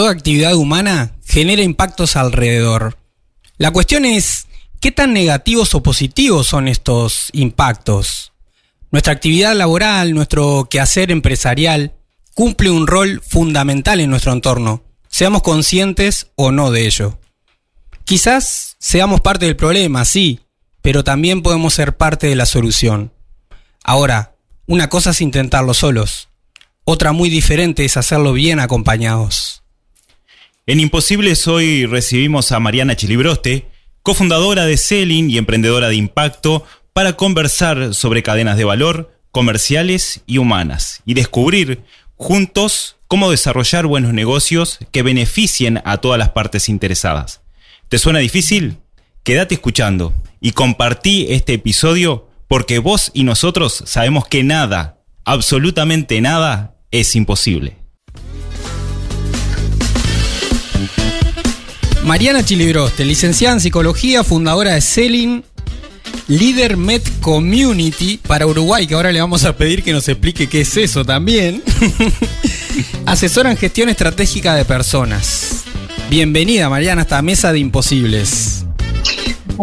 toda actividad humana genera impactos alrededor. La cuestión es, ¿qué tan negativos o positivos son estos impactos? Nuestra actividad laboral, nuestro quehacer empresarial, cumple un rol fundamental en nuestro entorno, seamos conscientes o no de ello. Quizás seamos parte del problema, sí, pero también podemos ser parte de la solución. Ahora, una cosa es intentarlo solos, otra muy diferente es hacerlo bien acompañados. En Imposibles hoy recibimos a Mariana Chilibroste, cofundadora de Selling y emprendedora de impacto, para conversar sobre cadenas de valor, comerciales y humanas, y descubrir juntos cómo desarrollar buenos negocios que beneficien a todas las partes interesadas. ¿Te suena difícil? Quédate escuchando y compartí este episodio porque vos y nosotros sabemos que nada, absolutamente nada, es imposible. Mariana Chilibroste, licenciada en psicología, fundadora de Selling, líder Med Community para Uruguay, que ahora le vamos a pedir que nos explique qué es eso también. Asesora en gestión estratégica de personas. Bienvenida, Mariana, a esta mesa de imposibles.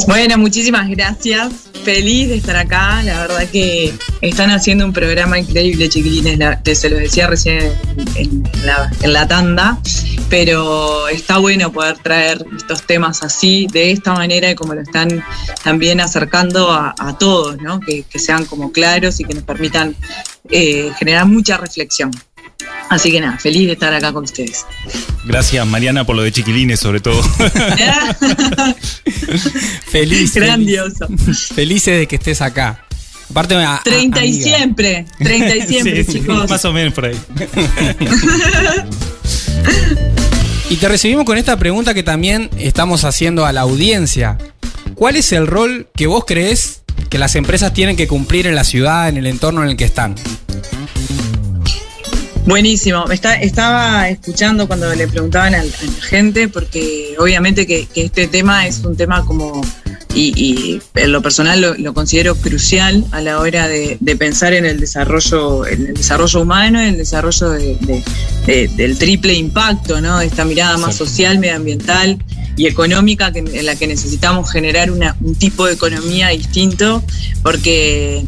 Bueno, muchísimas gracias. Feliz de estar acá. La verdad que están haciendo un programa increíble, chiquilines. te se lo decía recién en, la, tanda. Pero está bueno poder traer estos temas así, de esta manera, y como lo están también acercando a, todos, ¿no? Que, sean como claros y que nos permitan eh, generar mucha reflexión. Así que nada, feliz de estar acá con ustedes. Gracias Mariana por lo de chiquilines sobre todo. feliz. Grandioso. Felices de que estés acá. Aparte, a, 30 y siempre, 30 y siempre, chicos. Más o menos por ahí. y te recibimos con esta pregunta que también estamos haciendo a la audiencia. ¿Cuál es el rol que vos crees que las empresas tienen que cumplir en la ciudad, en el entorno en el que están? Buenísimo. estaba escuchando cuando le preguntaban a, la gente, porque obviamente que, este tema es un tema como, y, en lo personal lo, considero crucial a la hora de, pensar en el desarrollo, en el desarrollo humano, en el desarrollo del triple impacto, ¿no? De esta mirada más social, medioambiental y económica en la que necesitamos generar un tipo de economía distinto, porque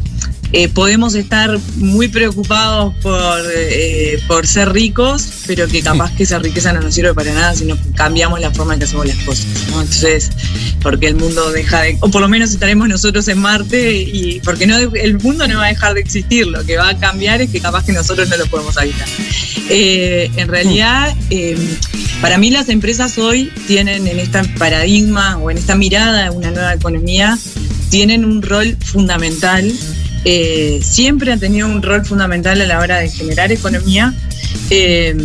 eh, podemos estar muy preocupados por, eh, por ser ricos, pero que capaz que esa riqueza no nos sirve para nada si no cambiamos la forma en que hacemos las cosas. Entonces, porque el mundo deja de, o por lo menos estaremos nosotros en Marte y porque no el mundo no va a dejar de existir, lo que va a cambiar es que capaz que nosotros no lo podemos habitar. Eh, en realidad, para mí las empresas hoy tienen en este paradigma o en esta mirada de una nueva economía, tienen un rol fundamental eh, siempre ha tenido un rol fundamental a la hora de generar economía, eh,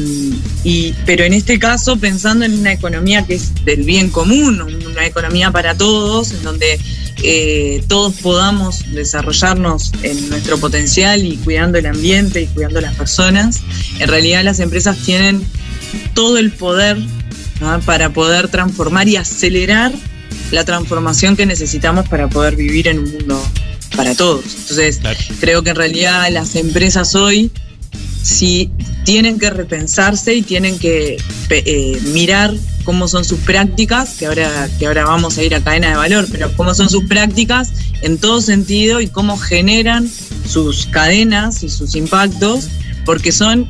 y, pero en este caso pensando en una economía que es del bien común, una economía para todos, en donde eh, todos podamos desarrollarnos en nuestro potencial y cuidando el ambiente y cuidando las personas, en realidad las empresas tienen todo el poder para poder transformar y acelerar la transformación que necesitamos para poder vivir en un mundo para todos. Entonces, creo que en realidad las empresas hoy sí tienen que repensarse y tienen que eh, mirar cómo son sus prácticas, que ahora, que ahora vamos a ir a cadena de valor, pero cómo son sus prácticas en todo sentido y cómo generan sus cadenas y sus impactos, porque son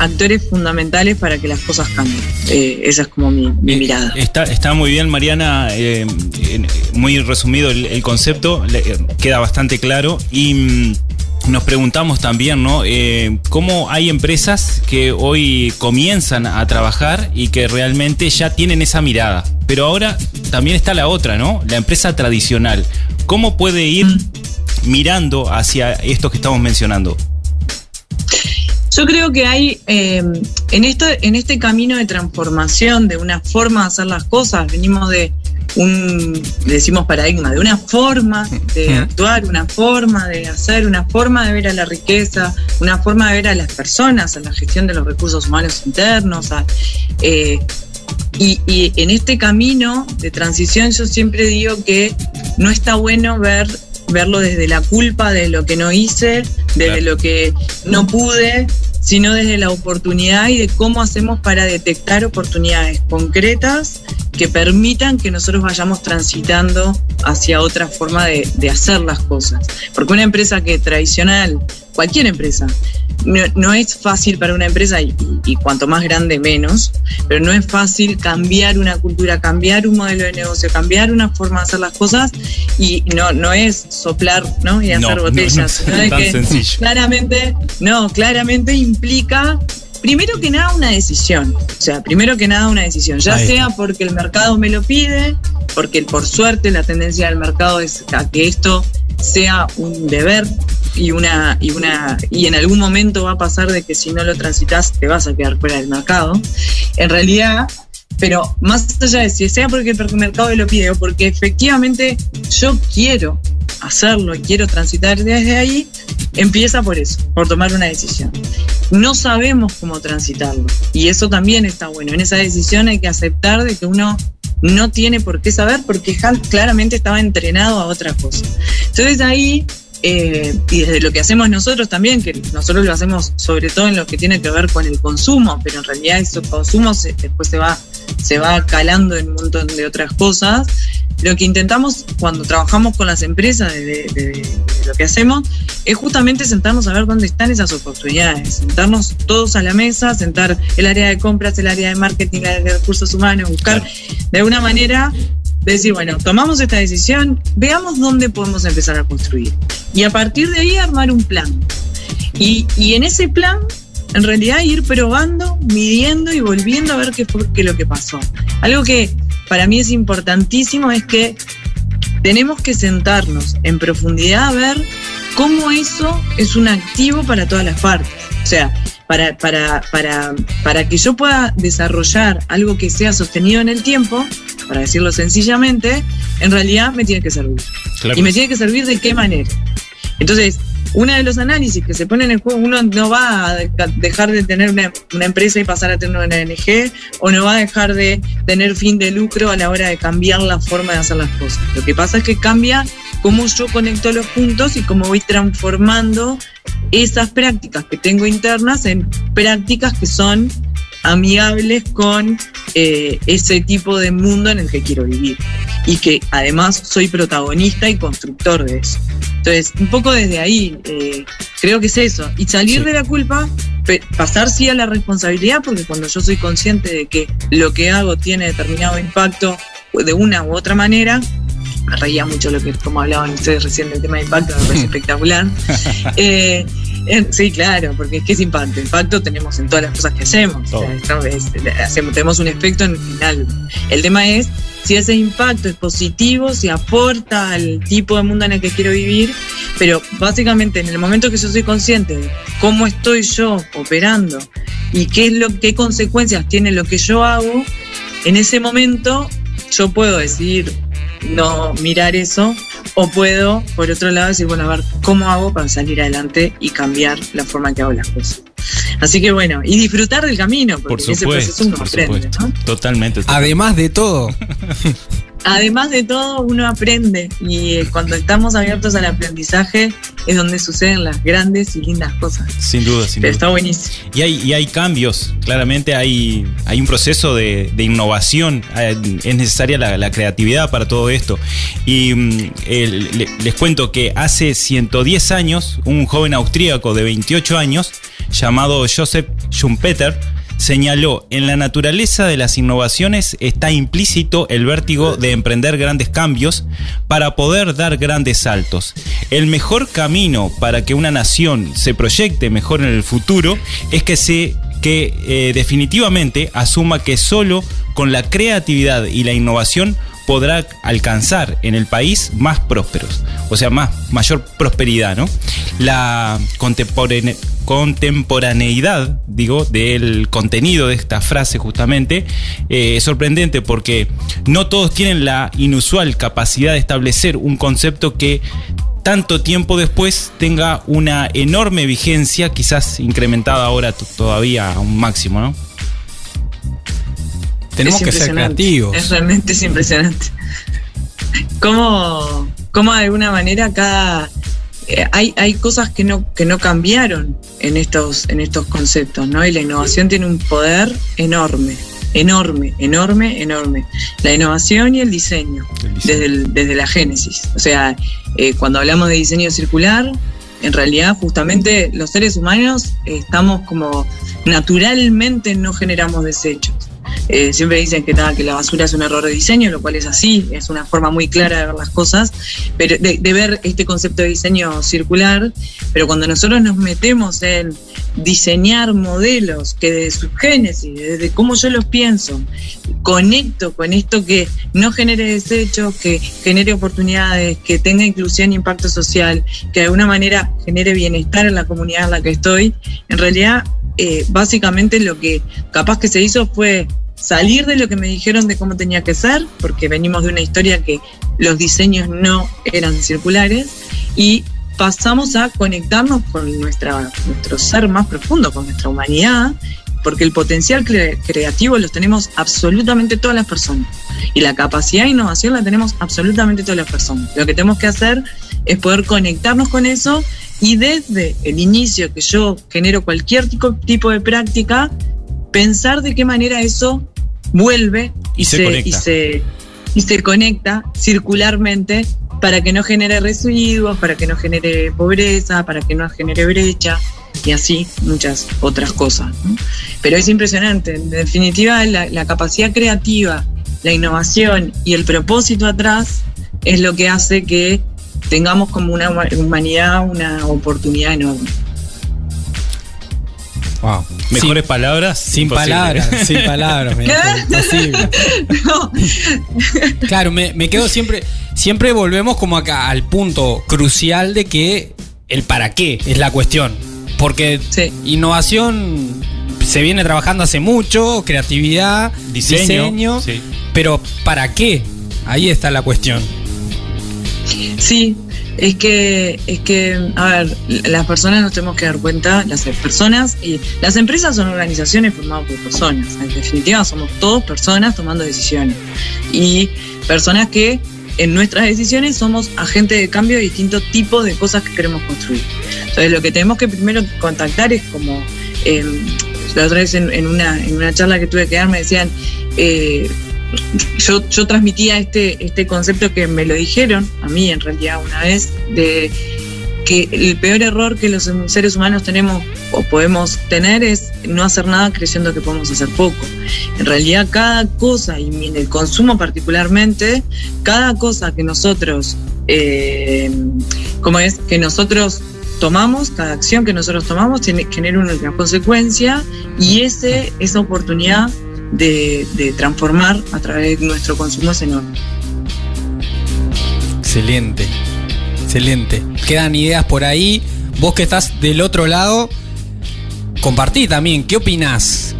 actores fundamentales para que las cosas cambien. Eh, esa es como mi, eh, mirada. Está, está, muy bien, Mariana, eh, muy resumido el, concepto, queda bastante claro y mm, nos preguntamos también, ¿no? ¿Cómo hay empresas que hoy comienzan a trabajar y que realmente ya tienen esa mirada? Pero ahora también está la otra, ¿no? La empresa tradicional. ¿Cómo puede ir mm. mirando hacia esto que estamos mencionando? Yo creo que hay eh, en, esto, en este camino de transformación, de una forma de hacer las cosas, venimos de un, decimos paradigma, de una forma de actuar, una forma de hacer, una forma de ver a la riqueza, una forma de ver a las personas, a la gestión de los recursos humanos internos. Eh, y, y en este camino de transición yo siempre digo que no está bueno ver verlo desde la culpa de lo que no hice, desde lo que no pude, sino desde la oportunidad y de cómo hacemos para detectar oportunidades concretas que permitan que nosotros vayamos transitando hacia otra forma de, de hacer las cosas. Porque una empresa que tradicional, cualquier empresa, no, no, es fácil para una empresa y, y, cuanto más grande menos, pero no es fácil cambiar una cultura, cambiar un modelo de negocio, cambiar una forma de hacer las cosas y no, no es soplar ¿no? y hacer No, botellas. no, no es tan que sencillo. Claramente, no, claramente implica Primero que nada una decisión, o sea, primero que nada una decisión, ya sea porque el mercado me lo pide, porque por suerte la tendencia del mercado es a que esto sea un deber y una y una y en algún momento va a pasar de que si no lo transitas te vas a quedar fuera del mercado. En realidad, pero más allá de si sea porque el mercado me lo pide o porque efectivamente yo quiero hacerlo y quiero transitar desde ahí, empieza por eso, por tomar una decisión. No sabemos cómo transitarlo y eso también está bueno. En esa decisión hay que aceptar de que uno no tiene por qué saber porque claramente estaba entrenado a otra cosa. Entonces ahí eh, y desde lo que hacemos nosotros también, que nosotros lo hacemos sobre todo en lo que tiene que ver con el consumo, pero en realidad ese consumo se, después se va, se va calando en un montón de otras cosas. Lo que intentamos cuando trabajamos con las empresas de, de, de, de lo que hacemos es justamente sentarnos a ver dónde están esas oportunidades, sentarnos todos a la mesa, sentar el área de compras, el área de marketing, el área de recursos humanos, buscar de alguna manera decir, bueno, tomamos esta decisión, veamos dónde podemos empezar a construir. Y a partir de ahí armar un plan. Y, y en ese plan, en realidad, ir probando, midiendo y volviendo a ver qué fue qué lo que pasó. Algo que para mí es importantísimo es que tenemos que sentarnos en profundidad a ver cómo eso es un activo para todas las partes. O sea, para, para, para, para que yo pueda desarrollar algo que sea sostenido en el tiempo, para decirlo sencillamente, en realidad me tiene que servir. Claro. Y me tiene que servir de qué manera. Entonces, uno de los análisis que se pone en el juego, uno no va a dejar de tener una, una, empresa y pasar a tener una ONG, o no va a dejar de tener fin de lucro a la hora de cambiar la forma de hacer las cosas. Lo que pasa es que cambia cómo yo conecto los puntos y cómo voy transformando esas prácticas que tengo internas en prácticas que son amigables con eh, ese tipo de mundo en el que quiero vivir y que además soy protagonista y constructor de eso. Entonces, un poco desde ahí, eh, creo que es eso. Y salir sí. de la culpa, pasar sí a la responsabilidad, porque cuando yo soy consciente de que lo que hago tiene determinado impacto de una u otra manera, me reía mucho lo que, como hablaban ustedes recién del tema de impacto, me parece espectacular. Eh, Sí, claro, porque es que es impacto. Impacto tenemos en todas las cosas que hacemos. O sea, es, hacemos tenemos un efecto en, en, algo. El tema es si ese impacto es positivo, si aporta al tipo de mundo en el que quiero vivir, pero básicamente en el momento que yo soy consciente de cómo estoy yo operando y qué es lo qué consecuencias tiene lo que yo hago, en ese momento yo puedo decidir no mirar eso o puedo, por otro lado, decir, bueno, a ver, ¿cómo hago para salir adelante y cambiar la forma en que hago las cosas? Así que bueno, y disfrutar del camino, porque por supuesto, ese proceso uno aprende, ¿no? Totalmente, totalmente. Además de todo. Además de todo, uno aprende y eh, cuando estamos abiertos al aprendizaje es donde suceden las grandes y lindas cosas. Sin duda, sin Pero duda. está buenísimo. Y hay, y hay cambios, claramente hay, hay un proceso de, de innovación, eh, es necesaria la, la, creatividad para todo esto. Y mm, les cuento que hace 110 años, un joven austríaco de 28 años, llamado Joseph Schumpeter, señaló, en la naturaleza de las innovaciones está implícito el vértigo de emprender grandes cambios para poder dar grandes saltos. El mejor camino para que una nación se proyecte mejor en el futuro es que se que eh, definitivamente asuma que solo con la creatividad y la innovación podrá alcanzar en el país más prósperos, o sea, más, mayor prosperidad, ¿no? La contemporane contemporaneidad, digo, del contenido de esta frase justamente, eh, es sorprendente porque no todos tienen la inusual capacidad de establecer un concepto que tanto tiempo después tenga una enorme vigencia, quizás incrementada ahora todavía a un máximo, ¿no? Tenemos que ser creativos. Es realmente es impresionante. Cómo, cómo de alguna manera cada eh, hay, hay cosas que no, que no cambiaron en estos, en estos conceptos, ¿no? Y la innovación tiene un poder enorme, enorme, enorme, enorme. La innovación y el diseño, Desde, desde la génesis. O sea, eh, cuando hablamos de diseño circular, en realidad justamente los seres humanos estamos como naturalmente no generamos desechos. Eh, siempre dicen que, que la basura es un error de diseño, lo cual es así, es una forma muy clara de ver las cosas, pero de, ver este concepto de diseño circular, pero cuando nosotros nos metemos en diseñar modelos que desde su génesis, desde cómo yo los pienso, conecto con esto que no genere desechos, que genere oportunidades, que tenga inclusión e impacto social, que de alguna manera genere bienestar en la comunidad en la que estoy, en realidad eh, básicamente lo que capaz que se hizo fue salir de lo que me dijeron de cómo tenía que ser, porque venimos de una historia que los diseños no eran circulares, y pasamos a conectarnos con nuestra, nuestro ser más profundo, con nuestra humanidad, porque el potencial creativo lo tenemos absolutamente todas las personas. Y la capacidad de innovación la tenemos absolutamente todas las personas. Lo que tenemos que hacer es poder conectarnos con eso y desde el inicio que yo genero cualquier tipo de práctica, pensar de qué manera eso vuelve y, se, y, se, y se conecta circularmente para que no genere residuos, para que no genere pobreza, para que no genere brecha y así muchas otras cosas. Pero es impresionante, en definitiva la, la capacidad creativa, la innovación y el propósito atrás es lo que hace que tengamos como una humanidad una oportunidad enorme. Wow. Mejores palabras. Sin palabras, sin palabras. Claro, me, quedo siempre. Siempre volvemos como acá al punto crucial de que el para qué es la cuestión. Porque innovación se viene trabajando hace mucho, creatividad, diseño, pero ¿para qué? Ahí está la cuestión. Sí, es que, es que, a ver, las personas nos tenemos que dar cuenta, las personas y las empresas son organizaciones formadas por personas. En definitiva, somos todos personas tomando decisiones. Y personas que en nuestras decisiones somos agentes de cambio de distintos tipos de cosas que queremos construir. Entonces, lo que tenemos que primero contactar es como. Eh, la otra vez en, una, en una charla que tuve que dar me decían, eh, yo, transmitía este, este concepto que me lo dijeron a mí en realidad una vez, de que el peor error que los seres humanos tenemos o podemos tener es no hacer nada creyendo que podemos hacer poco. En realidad cada cosa, y en el consumo particularmente, cada cosa que nosotros, eh, como es, que nosotros tomamos, cada acción que nosotros tomamos tiene, genera una consecuencia y ese, esa oportunidad de, transformar a través de nuestro consumo es enorme. Excelente, excelente. Quedan ideas por ahí. Vos que estás del otro lado, compartí también. ¿Qué opinás?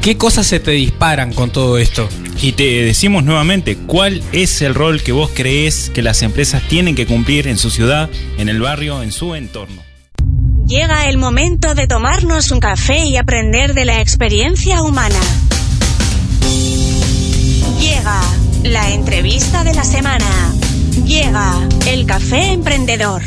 ¿Qué cosas se te disparan con todo esto? Y te decimos nuevamente, ¿cuál es el rol que vos crees que las empresas tienen que cumplir en su ciudad, en el barrio, en su entorno? Llega el momento de tomarnos un café y aprender de la experiencia humana. Llega la entrevista de la semana. Llega el café emprendedor.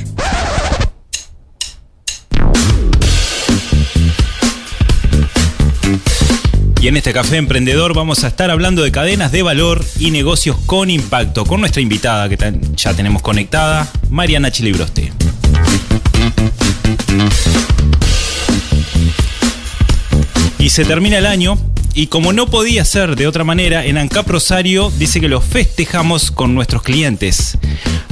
Y en este café emprendedor vamos a estar hablando de cadenas de valor y negocios con impacto con nuestra invitada que ya tenemos conectada, Mariana Chilibroste. Y se termina el año y como no podía ser de otra manera, en ANCAP Rosario dice que lo festejamos con nuestros clientes.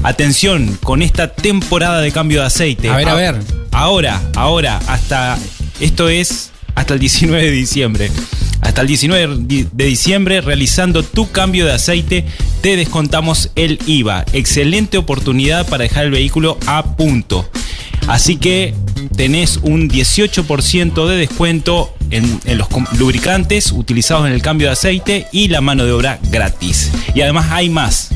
Atención, con esta temporada de cambio de aceite. A ver, a, ver. Ahora, ahora, hasta. Esto es hasta el 19 de diciembre. Hasta el 19 de diciembre, realizando tu cambio de aceite, te descontamos el IVA. Excelente oportunidad para dejar el vehículo a punto. Así que tenés un 18% de descuento en, los lubricantes utilizados en el cambio de aceite y la mano de obra gratis. Y además hay más.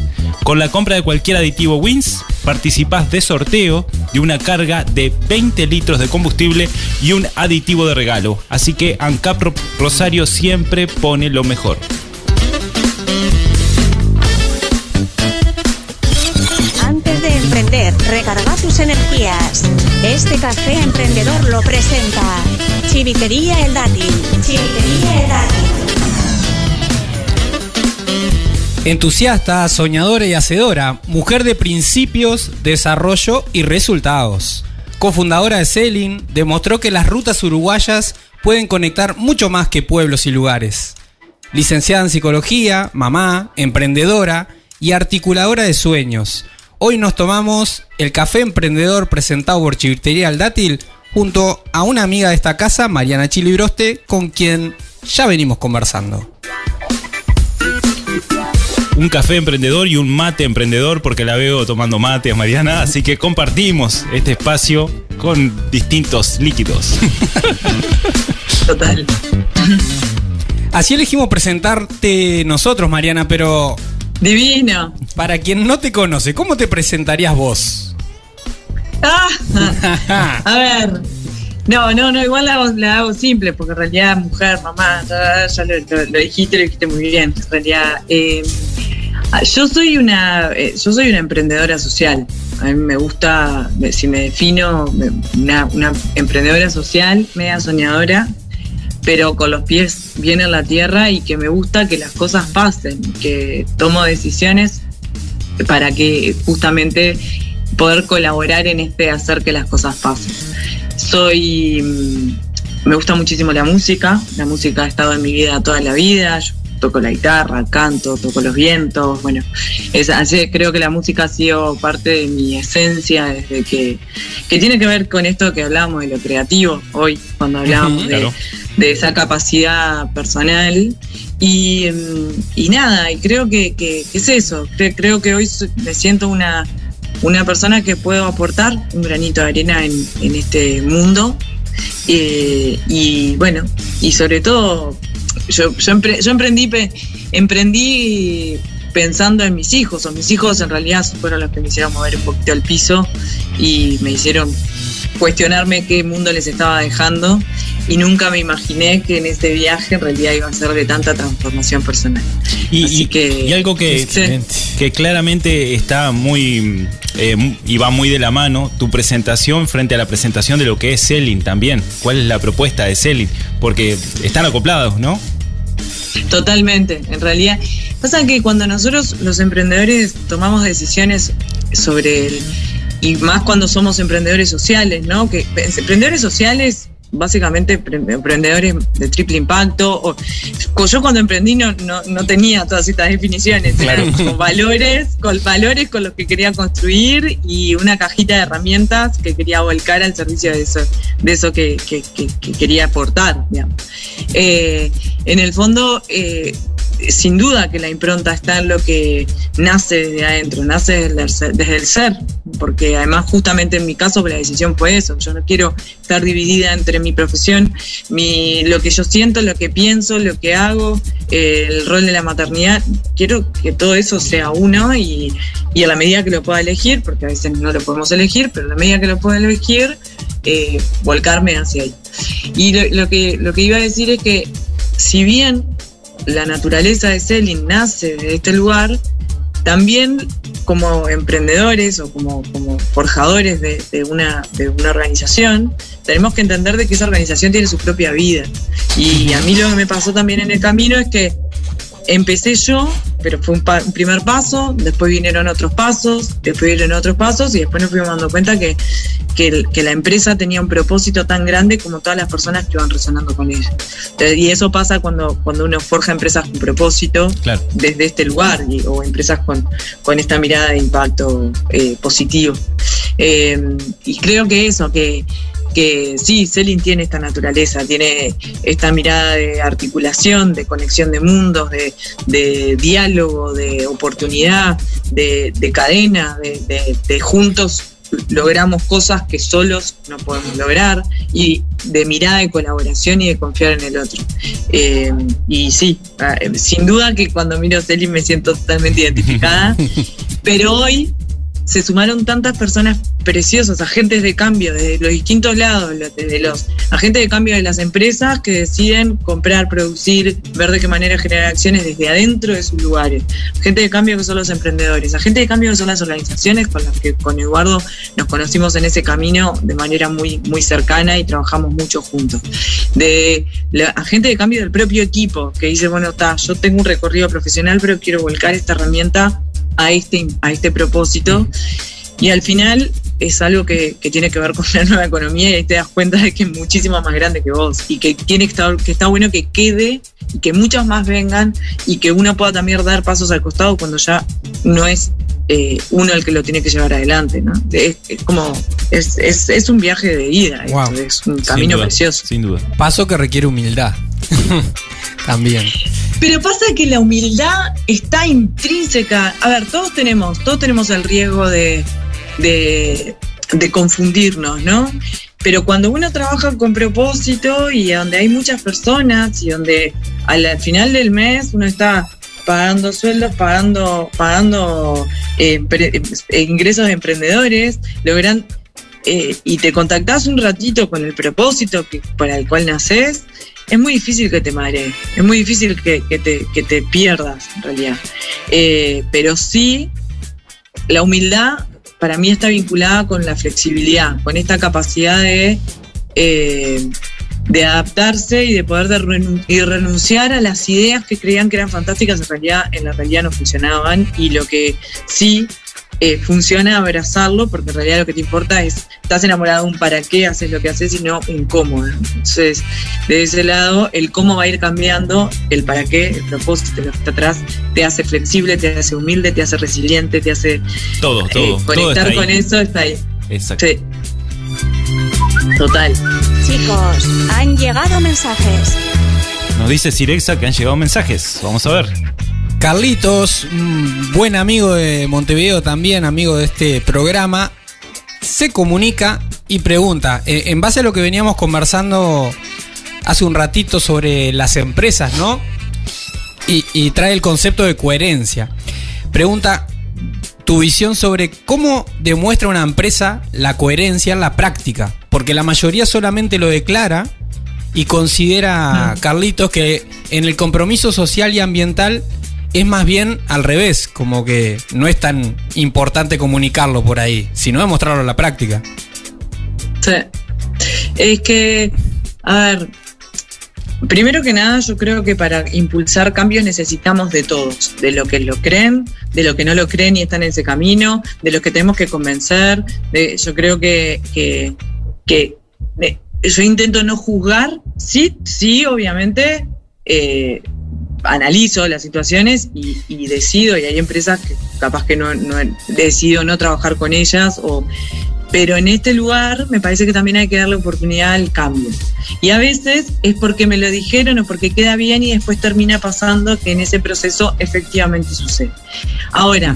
Con la compra de cualquier aditivo Wins, participás de sorteo de una carga de 20 litros de combustible y un aditivo de regalo. Así que ANCAP Rosario siempre pone lo mejor. Antes de emprender recargar tus energías. Este café emprendedor lo presenta Chivitería El Dátil. Chivitería El. Entusiasta, soñadora y hacedora, mujer de principios, desarrollo y resultados. Cofundadora de Selin, demostró que las rutas uruguayas pueden conectar mucho más que pueblos y lugares. Licenciada en psicología, mamá, emprendedora y articuladora de sueños. Hoy nos tomamos el café emprendedor presentado por Chivitería El Dátil junto a una amiga de esta casa, Mariana Chilibroste, con quien ya venimos conversando un café emprendedor y un mate emprendedor, porque la veo tomando mates, Mariana. Así que compartimos este espacio con distintos líquidos. Total. Así elegimos presentarte nosotros, Mariana, pero. Divino. Para quien no te conoce, ¿cómo te presentarías vos? Ah, a ver. No, no, no, igual la hago, simple, porque en realidad mujer, mamá, ya, lo, dijiste, lo dijiste muy bien. En realidad, eh, Ah, yo soy una, eh, yo soy una emprendedora social. A mí me gusta, si me defino, una, emprendedora social, media soñadora, pero con los pies bien en la tierra y que me gusta que las cosas pasen, que tomo decisiones para que justamente poder colaborar en este hacer que las cosas pasen. Soy, mm, me gusta muchísimo la música, la música ha estado en mi vida toda la vida, toco la guitarra, canto, toco los vientos, bueno, es, creo que la música ha sido parte de mi esencia desde que, que tiene que ver con esto que hablamos de lo creativo hoy, cuando hablamos de, esa capacidad personal. Y, mm, nada, y creo que, es eso, creo que hoy me siento una, una persona que puedo aportar un granito de arena en, este mundo. Eh, y bueno, y sobre todo yo, yo, emprendí, emprendí pensando en mis hijos, o mis hijos en realidad fueron los que me hicieron mover un poquito el piso y me hicieron cuestionarme qué mundo les estaba dejando y nunca me imaginé que en este viaje en realidad iba a ser de tanta transformación personal. Y, que, algo que, que claramente está muy eh, y va muy de la mano, tu presentación frente a la presentación de lo que es Selling también. ¿Cuál es la propuesta de Selling? Porque están acoplados, ¿no? Totalmente, en realidad. Pasa que cuando nosotros los emprendedores tomamos decisiones sobre el, y más cuando somos emprendedores sociales, ¿no? Que emprendedores sociales básicamente emprendedores de triple impacto. O, yo cuando emprendí no, no, tenía todas estas definiciones, eran con valores, con valores con los que quería construir y una cajita de herramientas que quería volcar al servicio de eso, de eso que, quería aportar. Eh, en el fondo, eh, sin duda que la impronta está en lo que nace desde adentro, nace desde el, ser, porque además justamente en mi caso la decisión fue eso, yo no quiero estar dividida entre mi profesión, mi, lo que yo siento, lo que pienso, lo que hago, eh, el rol de la maternidad, quiero que todo eso sea uno y, a la medida que lo pueda elegir, porque a veces no lo podemos elegir, pero a la medida que lo pueda elegir, eh, volcarme hacia ahí. Y lo, que, lo que iba a decir es que si bien la naturaleza de Selin nace de este lugar, también como emprendedores o como, forjadores de, una, de una organización, tenemos que entender de que esa organización tiene su propia vida. Y a mí lo que me pasó también en el camino es que empecé yo, pero fue un, primer paso, después vinieron otros pasos, después vinieron otros pasos y después nos fuimos dando cuenta que, que, la empresa tenía un propósito tan grande como todas las personas que iban resonando con ella. Y eso pasa cuando, cuando uno forja empresas con propósito desde este lugar o empresas con, con esta mirada de impacto eh, positivo. Eh, y creo que eso, que que sí, Selin tiene esta naturaleza, tiene esta mirada de articulación, de conexión de mundos, de, diálogo, de oportunidad, de, cadena, de, juntos logramos cosas que solos no podemos lograr y de mirada de colaboración y de confiar en el otro. Eh, y sí, ah, sin duda que cuando miro a Selin me siento totalmente identificada, pero hoy se sumaron tantas personas preciosas, agentes de cambio de los distintos lados, desde los agentes de cambio de las empresas que deciden comprar, producir, ver de qué manera generar acciones desde adentro de sus lugares, agentes de cambio que son los emprendedores, agentes de cambio que son las organizaciones con las que con Eduardo nos conocimos en ese camino de manera muy, muy cercana y trabajamos mucho juntos. De la agente de cambio del propio equipo que dice, bueno, está, yo tengo un recorrido profesional, pero quiero volcar esta herramienta a este, a este propósito. Y al final es algo que, que, tiene que ver con la nueva economía y te das cuenta de que es muchísimo más grande que vos y que tiene que estar, que está bueno que quede y que muchos más vengan y que uno pueda también dar pasos al costado cuando ya no es eh, uno el que lo tiene que llevar adelante, ¿no? Es, es como, es, es, es, un viaje de ida, Wow. es un camino Sin duda, precioso. Sin duda. Paso que requiere humildad. También. Pero pasa que la humildad está intrínseca. A ver, todos tenemos, todos tenemos el riesgo de, de, confundirnos, ¿no? Pero cuando uno trabaja con propósito y donde hay muchas personas y donde al al final del mes uno está pagando sueldos, pagando, pagando eh, eh, ingresos de emprendedores, logran eh, y te contactás un ratito con el propósito que, para el cual naces, es muy difícil que te marees, es muy difícil que, te, que te pierdas en realidad. Eh, pero sí, la humildad para mí está vinculada con la flexibilidad, con esta capacidad de, eh, de adaptarse y de poder de renunciar a las ideas que creían que eran fantásticas, en realidad en la realidad no funcionaban y lo que sí eh, funciona abrazarlo, porque en realidad lo que te importa es, estás enamorado de un para qué haces lo que haces y no un cómo. ¿no? Entonces, de ese lado, el cómo va a ir cambiando, el para qué, el propósito, lo que está atrás, te hace flexible, te hace humilde, te hace resiliente, te hace Todo, eh, todo. conectar con eso, está ahí. Exacto. Sí. Total. Chicos, han llegado mensajes. Nos dice Sirexa que han llegado mensajes. Vamos a ver. Carlitos, un buen amigo de Montevideo también, amigo de este programa, se comunica y pregunta, eh, en base a lo que veníamos conversando hace un ratito sobre las empresas, ¿no? Y, y trae el concepto de coherencia. Pregunta tu visión sobre cómo demuestra una empresa la coherencia en la práctica, porque la mayoría solamente lo declara y considera, Carlitos, que en el compromiso social y ambiental es más bien al revés, como que no es tan importante comunicarlo por ahí, sino demostrarlo en la práctica. Sí. Es que, a ver, primero que nada, yo creo que para impulsar cambios necesitamos de todos, de los que lo creen, de los que no lo creen y están en ese camino, de los que tenemos que convencer. Yo creo que, que, yo intento no juzgar, sí, sí, obviamente. eh, analizo las situaciones y, y decido, y hay empresas que capaz que no, no decido no trabajar con ellas o pero en este lugar me parece que también hay que darle oportunidad al cambio. Y a veces es porque me lo dijeron o porque queda bien y después termina pasando que en ese proceso efectivamente sucede. Ahora,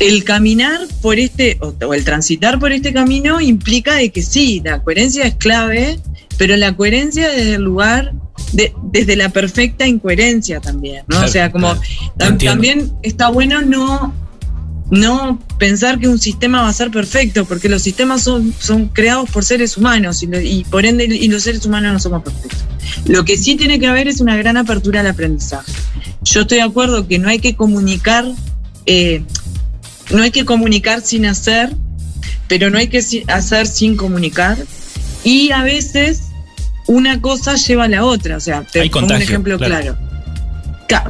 el caminar por este, o, o el transitar por este camino implica de que sí, la coherencia es clave, pero la coherencia desde el lugar, de- desde la perfecta incoherencia también, ¿no? Claro, o sea, como claro. tam- Entiendo. también está bueno no no pensar que un sistema va a ser perfecto, porque los sistemas son, son creados por seres humanos y, lo- y por ende y los seres humanos no somos perfectos. Lo que sí tiene que haber es una gran apertura al aprendizaje. Yo estoy de acuerdo que no hay que comunicar, eh, no hay que comunicar sin hacer, pero no hay que hacer sin comunicar. Y a veces una cosa lleva a la otra. O sea, te Hay pongo un ejemplo claro.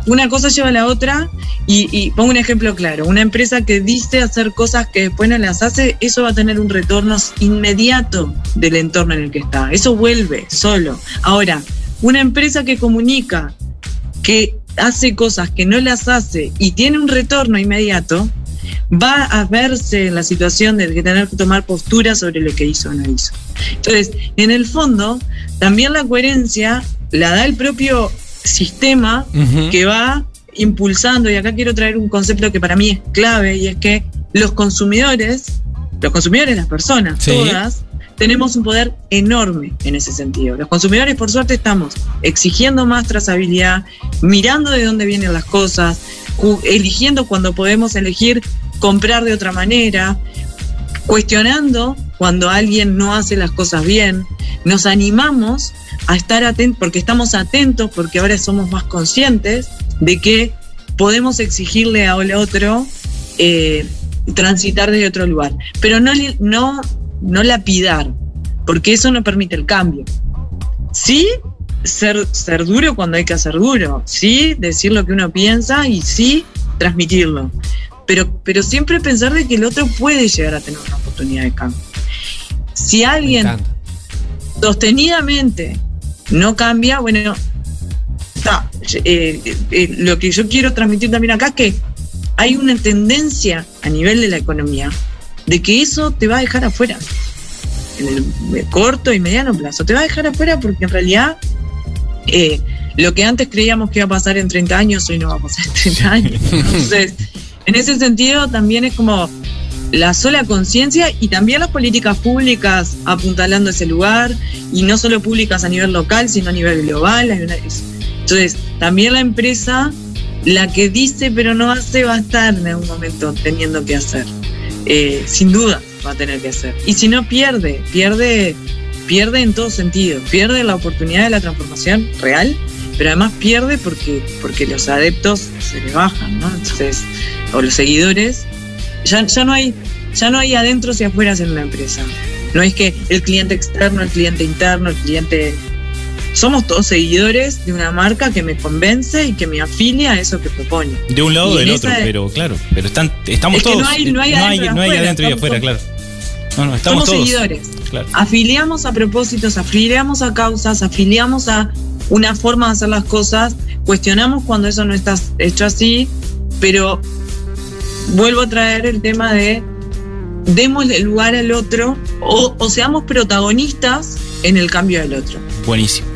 Una cosa lleva a la otra y, y pongo un ejemplo claro. Una empresa que dice hacer cosas que después no las hace, eso va a tener un retorno inmediato del entorno en el que está. Eso vuelve solo. Ahora, una empresa que comunica que hace cosas que no las hace y tiene un retorno inmediato, va a verse en la situación de tener que tomar postura sobre lo que hizo o no hizo. Entonces, en el fondo, también la coherencia la da el propio sistema que va impulsando, y acá quiero traer un concepto que para mí es clave, y es que los consumidores, los consumidores, las personas, Sí. todas, tenemos un poder enorme en ese sentido. Los consumidores, por suerte, estamos exigiendo más trazabilidad, mirando de dónde vienen las cosas, eligiendo cuando podemos elegir comprar de otra manera, cuestionando cuando alguien no hace las cosas bien, nos animamos a estar atentos, porque estamos atentos, porque ahora somos más conscientes de que podemos exigirle al otro eh, transitar desde otro lugar, pero no, no, no lapidar, porque eso no permite el cambio. Sí, ser, ser duro cuando hay que ser duro, sí, decir lo que uno piensa y sí, transmitirlo. Pero, pero siempre pensar de que el otro puede llegar a tener una oportunidad de cambio. Si alguien sostenidamente no cambia, bueno, está. Eh, eh, lo que yo quiero transmitir también acá es que hay una tendencia a nivel de la economía de que eso te va a dejar afuera. En el corto y mediano plazo. Te va a dejar afuera porque en realidad eh, lo que antes creíamos que iba a pasar en 30 años, hoy no va a pasar en 30 años. Entonces, en ese sentido también es como la sola conciencia y también las políticas públicas apuntalando ese lugar, y no solo públicas a nivel local, sino a nivel global. Entonces, también la empresa, la que dice pero no hace, va a estar en algún momento teniendo que hacer. Eh, sin duda va a tener que hacer. Y si no pierde, pierde, pierde en todo sentido, pierde la oportunidad de la transformación real, pero además pierde porque, porque los adeptos se le bajan, ¿no? Entonces, o los seguidores, ya, ya no hay, ya no hay adentro y afuera en una empresa. No es que el cliente externo, el cliente interno, el cliente. Somos todos seguidores de una marca que me convence y que me afilia a eso que propone. De un lado o del otro, pero claro, pero están, estamos todos. no hay, no hay, adentro, y afuera, claro. No, no, estamos somos seguidores. Afiliamos a propósitos, afiliamos a causas, afiliamos a una forma de hacer las cosas, cuestionamos cuando eso no está hecho así, pero vuelvo a traer el tema de démosle lugar al otro o, seamos protagonistas en el cambio del otro. Buenísimo.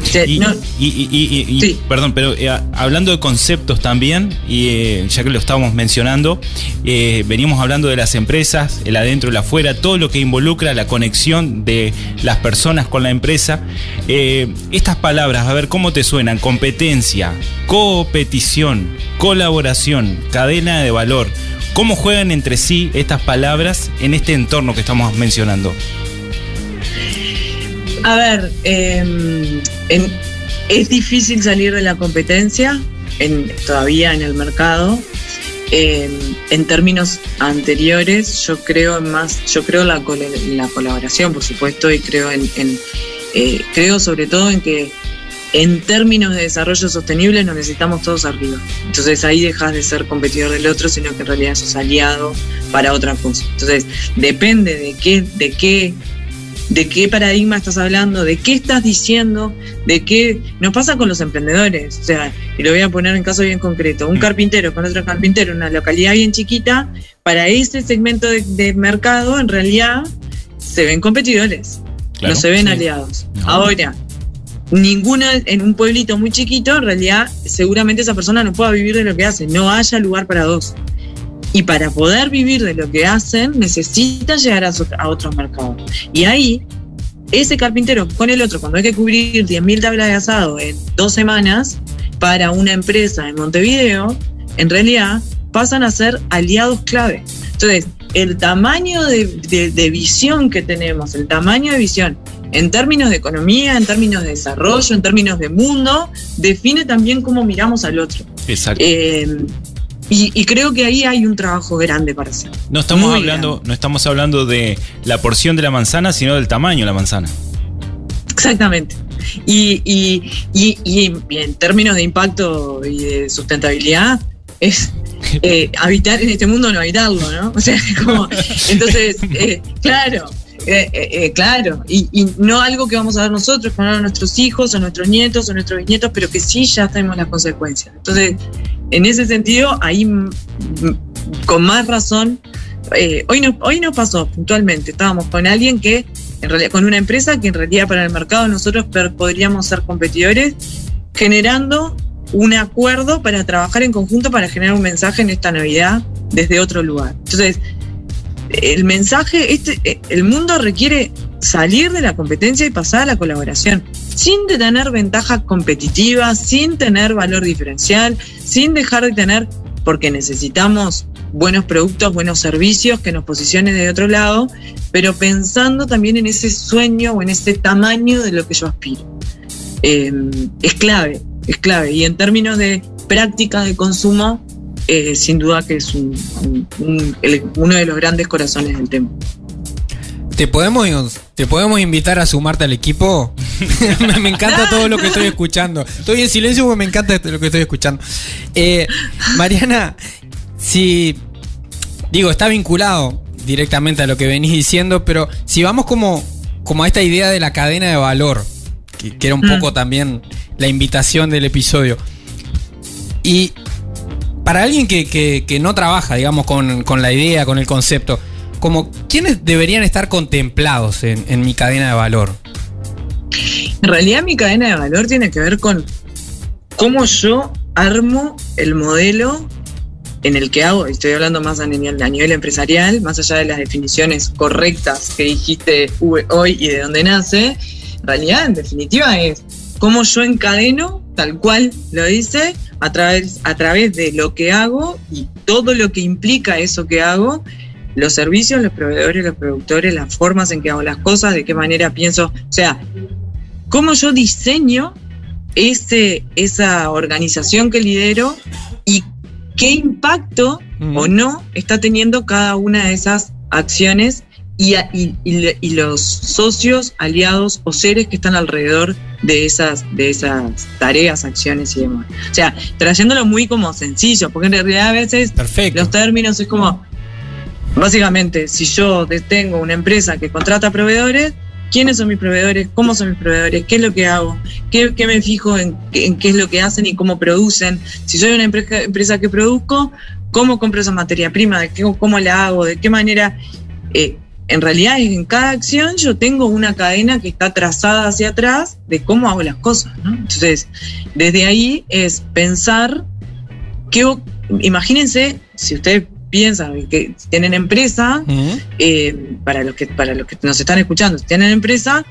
y, perdón, pero eh, hablando de conceptos también, y eh, ya que lo estábamos mencionando, eh, venimos hablando de las empresas, el adentro, el afuera, todo lo que involucra la conexión de las personas con la empresa. estas palabras, a ver cómo te suenan, competencia, competición, colaboración, cadena de valor. ¿Cómo juegan entre sí estas palabras en este entorno que estamos mencionando? A ver, em, es difícil salir de la competencia todavía en el mercado. Em, en términos anteriores, yo creo más, yo creo la, la colaboración, por supuesto, y creo en, eh, creo sobre todo en que en términos de desarrollo sostenible nos necesitamos todos arriba. Entonces ahí dejas de ser competidor del otro, sino que en realidad sos aliado para otra cosa. Entonces depende de qué, de qué, de qué paradigma estás hablando, de qué estás diciendo, de qué nos pasa con los emprendedores. O sea, y lo voy a poner en caso bien concreto, un mm. carpintero con otro carpintero en una localidad bien chiquita, para ese segmento de, mercado en realidad se ven competidores. no se ven aliados. Ahora, ninguna en un pueblito muy chiquito, en realidad seguramente esa persona no pueda vivir de lo que hace, no haya lugar para dos. Y para poder vivir de lo que hacen, necesita llegar a, otros mercados. Y ahí, ese carpintero con el otro, cuando hay que cubrir 10.000 tablas de asado en dos semanas para una empresa en Montevideo, en realidad pasan a ser aliados clave. Entonces, el tamaño de visión que tenemos, el tamaño de visión en términos de economía, en términos de desarrollo, en términos de mundo, define también cómo miramos al otro. Exacto. Eh, y, creo que ahí hay un trabajo grande para hacer. No estamos hablando, no estamos hablando de la porción de la manzana, sino del tamaño de la manzana. Exactamente. Y, y en términos de impacto y de sustentabilidad, es eh, habitar en este mundo no habitarlo, ¿no? O sea, como, entonces, eh, claro, eh, eh, eh, claro, y, no algo que vamos a dar nosotros, para nuestros hijos, o nuestros nietos, o nuestros bisnietos, pero que sí ya tenemos las consecuencias. Entonces, en ese sentido, ahí con más razón, hoy, no, hoy nos pasó puntualmente, estábamos con alguien que, en realidad, con una empresa que en realidad para el mercado nosotros podríamos ser competidores, generando un acuerdo para trabajar en conjunto para generar un mensaje en esta Navidad desde otro lugar. Entonces, el mensaje, este, eh, el mundo requiere salir de la competencia y pasar a la colaboración, sin tener ventajas competitivas, sin tener valor diferencial, sin dejar de tener, porque necesitamos buenos productos, buenos servicios, que nos posicione de otro lado, pero pensando también en ese sueño o en ese tamaño de lo que yo aspiro. Eh, es clave, es clave. Y en términos de práctica de consumo, eh, sin duda que es un, un, el, uno de los grandes corazones del tema. ¿Te podemos, ¿Te podemos invitar a sumarte al equipo? me encanta todo lo que estoy escuchando. Estoy en silencio porque me encanta lo que estoy escuchando. Eh, Mariana, si. Digo, está vinculado directamente a lo que venís diciendo, pero si vamos como, como a esta idea de la cadena de valor, que, que era un mm. poco también la invitación del episodio. Y para alguien que, que, que no trabaja, digamos, con, con, la idea, con el concepto, como quiénes deberían estar contemplados en, en mi cadena de valor. En realidad mi cadena de valor tiene que ver con cómo yo armo el modelo en el que hago, estoy hablando más a nivel, a nivel, empresarial, más allá de las definiciones correctas que dijiste hoy y de dónde nace, en realidad, en definitiva, es cómo yo encadeno, tal cual lo dice, a través, a través de lo que hago y todo lo que implica eso que hago, los servicios, los proveedores, los productores, las formas en que hago las cosas, de qué manera pienso, o sea, cómo yo diseño ese, esa organización que lidero y qué impacto mm. o no está teniendo cada una de esas acciones y, y, y, los socios, aliados o seres que están alrededor de esas, de esas tareas, acciones y demás. O sea, trayéndolo muy como sencillo, porque en realidad a veces Perfecto. los términos es como, básicamente, si yo tengo una empresa que contrata proveedores, quiénes son mis proveedores, cómo son mis proveedores, qué es lo que hago, qué, qué me fijo en, en, qué es lo que hacen y cómo producen. Si soy una empresa, empresa que produzco, cómo compro esa materia prima, de qué, cómo la hago, de qué manera. Eh, en realidad, en cada acción yo tengo una cadena que está trazada hacia atrás de cómo hago las cosas. ¿no? Entonces, desde ahí es pensar que, imagínense, si ustedes piensan que tienen empresa, uh -huh. eh, para, los que, para los que nos están escuchando, si tienen empresa,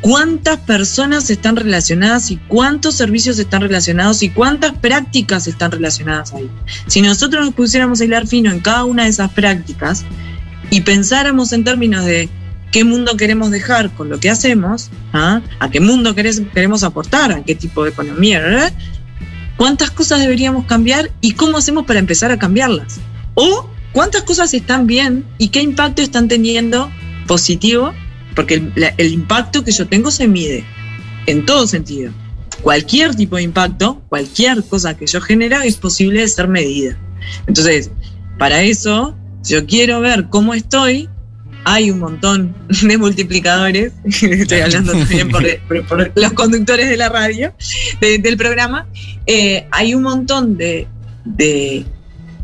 cuántas personas están relacionadas y cuántos servicios están relacionados y cuántas prácticas están relacionadas ahí. Si nosotros nos pusiéramos a hilar fino en cada una de esas prácticas y pensáramos en términos de qué mundo queremos dejar con lo que hacemos, ¿ah? a qué mundo queremos aportar, a qué tipo de economía, cuántas cosas deberíamos cambiar y cómo hacemos para empezar a cambiarlas. O cuántas cosas están bien y qué impacto están teniendo positivo, porque el, el impacto que yo tengo se mide en todo sentido. Cualquier tipo de impacto, cualquier cosa que yo genera es posible de ser medida. Entonces, para eso, yo quiero ver cómo estoy. Hay un montón de multiplicadores, estoy hablando también por, por, por, los conductores de la radio, de, del programa. Eh, hay un montón de, de,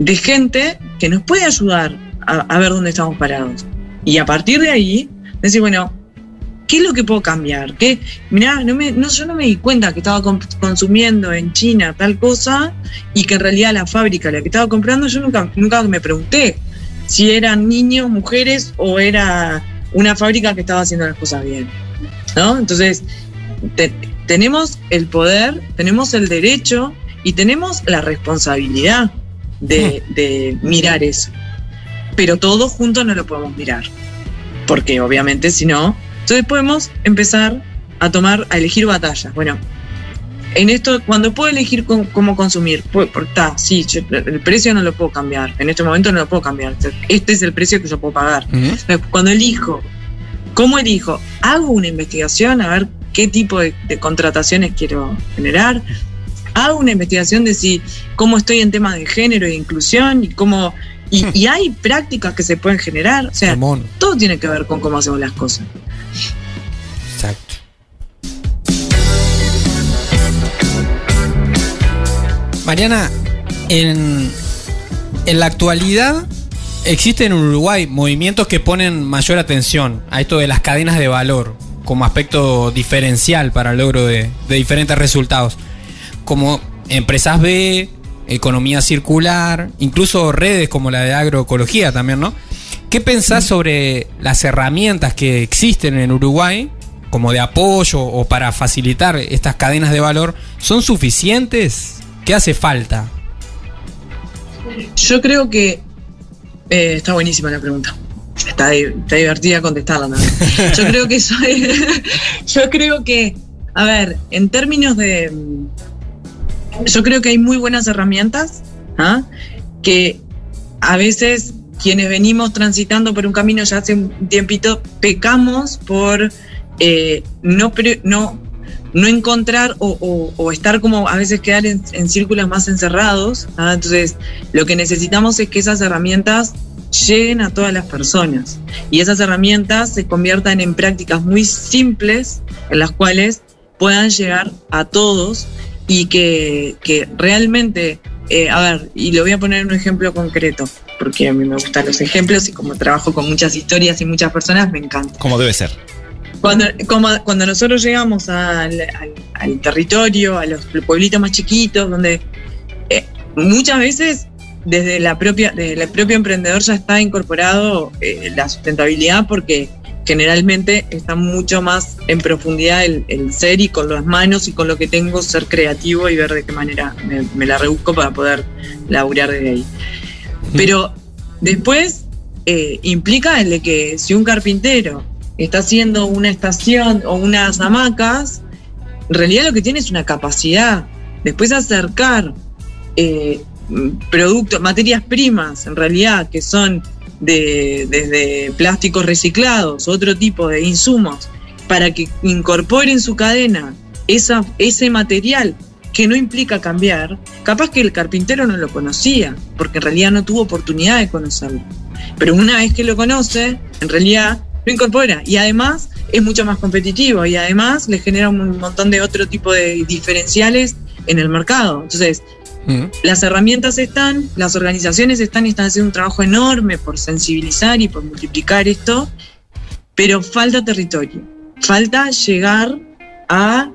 de, gente que nos puede ayudar a, a ver dónde estamos parados. Y a partir de ahí, decir, bueno, ¿qué es lo que puedo cambiar? ¿Qué? Mirá, no me, no, yo no me di cuenta que estaba consumiendo en China tal cosa y que en realidad la fábrica, la que estaba comprando, yo nunca, nunca me pregunté si eran niños, mujeres o era una fábrica que estaba haciendo las cosas bien. ¿no? Entonces, te, tenemos el poder, tenemos el derecho y tenemos la responsabilidad de, de mirar eso. Pero todos juntos no lo podemos mirar. Porque obviamente si no, entonces podemos empezar a tomar, a elegir batallas. Bueno, en esto, cuando puedo elegir cómo, cómo consumir, pues, está, sí, yo, el precio no lo puedo cambiar, en este momento no lo puedo cambiar, este es el precio que yo puedo pagar. Uh -huh. Cuando elijo, ¿cómo elijo? Hago una investigación a ver qué tipo de, de, contrataciones quiero generar, hago una investigación de si cómo estoy en temas de género e inclusión y cómo... Y, y hay prácticas que se pueden generar, o sea, Simón. todo tiene que ver con cómo hacemos las cosas. Mariana, en, en la actualidad existen en Uruguay movimientos que ponen mayor atención a esto de las cadenas de valor como aspecto diferencial para el logro de, de diferentes resultados, como empresas B, economía circular, incluso redes como la de agroecología también, ¿no? ¿Qué pensás sobre las herramientas que existen en Uruguay como de apoyo o para facilitar estas cadenas de valor? ¿Son suficientes? ¿Qué hace falta? Yo creo que Eh, está buenísima la pregunta. Está, está divertida contestarla también. Yo creo que soy. yo creo que, a ver, en términos de. Yo creo que hay muy buenas herramientas ¿ah? que a veces quienes venimos transitando por un camino ya hace un tiempito pecamos por eh, no, no, no encontrar o, estar como a veces quedar en, círculos más encerrados. ¿ah? Entonces, lo que necesitamos es que esas herramientas lleguen a todas las personas y esas herramientas se conviertan en prácticas muy simples en las cuales puedan llegar a todos y que, realmente, eh, a ver, y lo voy a poner en un ejemplo concreto, porque a mí me gustan los ejemplos y como trabajo con muchas historias y muchas personas, me encanta. Como debe ser. Cuando, cuando nosotros llegamos al, territorio, a los pueblitos más chiquitos, donde eh, muchas veces desde la propia, desde el propio emprendedor ya está incorporado eh, la sustentabilidad porque generalmente está mucho más en profundidad el, ser y con las manos y con lo que tengo ser creativo y ver de qué manera me, la rebusco para poder laburar desde ahí. Pero después eh, implica el de que si un carpintero está haciendo una estación o unas hamacas, en realidad lo que tiene es una capacidad. Después acercar eh, productos, materias primas, en realidad, que son de, desde plásticos reciclados, otro tipo de insumos, para que incorporen su cadena ese material que no implica cambiar, capaz que el carpintero no lo conocía, porque en realidad no tuvo oportunidad de conocerlo. Pero una vez que lo conoce, en realidad lo incorpora y además es mucho más competitivo y además le genera un montón de otro tipo de diferenciales en el mercado. Entonces, mm. las herramientas están, las organizaciones están y están haciendo un trabajo enorme por sensibilizar y por multiplicar esto, pero falta territorio, falta llegar a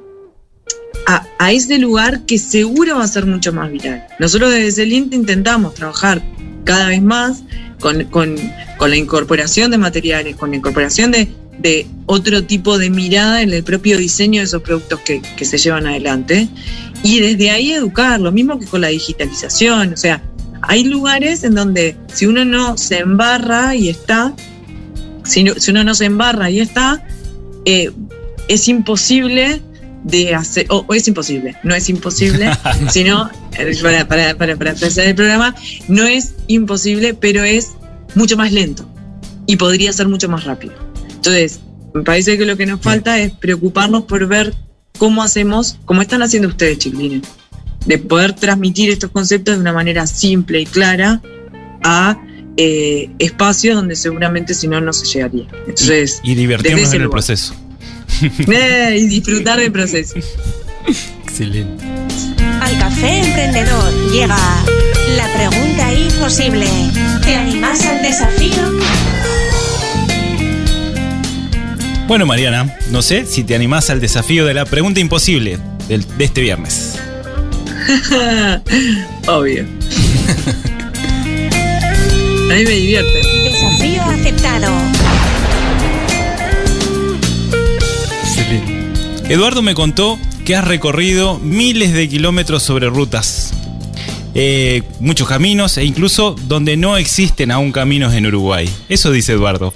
a, ese lugar que seguro va a ser mucho más viral. Nosotros desde el INTE intentamos trabajar cada vez más con, la incorporación de materiales, con la incorporación de, otro tipo de mirada en el propio diseño de esos productos que, se llevan adelante. Y desde ahí educar, lo mismo que con la digitalización. O sea, hay lugares en donde si uno no se embarra y está, si, uno no se embarra y está, eh, es imposible de hacer, o, es imposible, no es imposible, sino, para, para, para, para el programa, no es imposible, pero es mucho más lento y podría ser mucho más rápido. Entonces, me parece que lo que nos falta es preocuparnos por ver cómo hacemos, como están haciendo ustedes, chiquilines, de poder transmitir estos conceptos de una manera simple y clara a eh, espacios donde seguramente si no, no se llegaría. Entonces, y, divertirnos en el proceso. Eh, y disfrutar del proceso. Excelente. Al café emprendedor llega la pregunta imposible. ¿Te animas al desafío? Bueno, Mariana, no sé si te animás al desafío de la pregunta imposible de, de este viernes. Obvio. A mí me divierte. Desafío aceptado. Eduardo me contó que has recorrido miles de kilómetros sobre rutas, eh, muchos caminos e incluso donde no existen aún caminos en Uruguay. Eso dice Eduardo.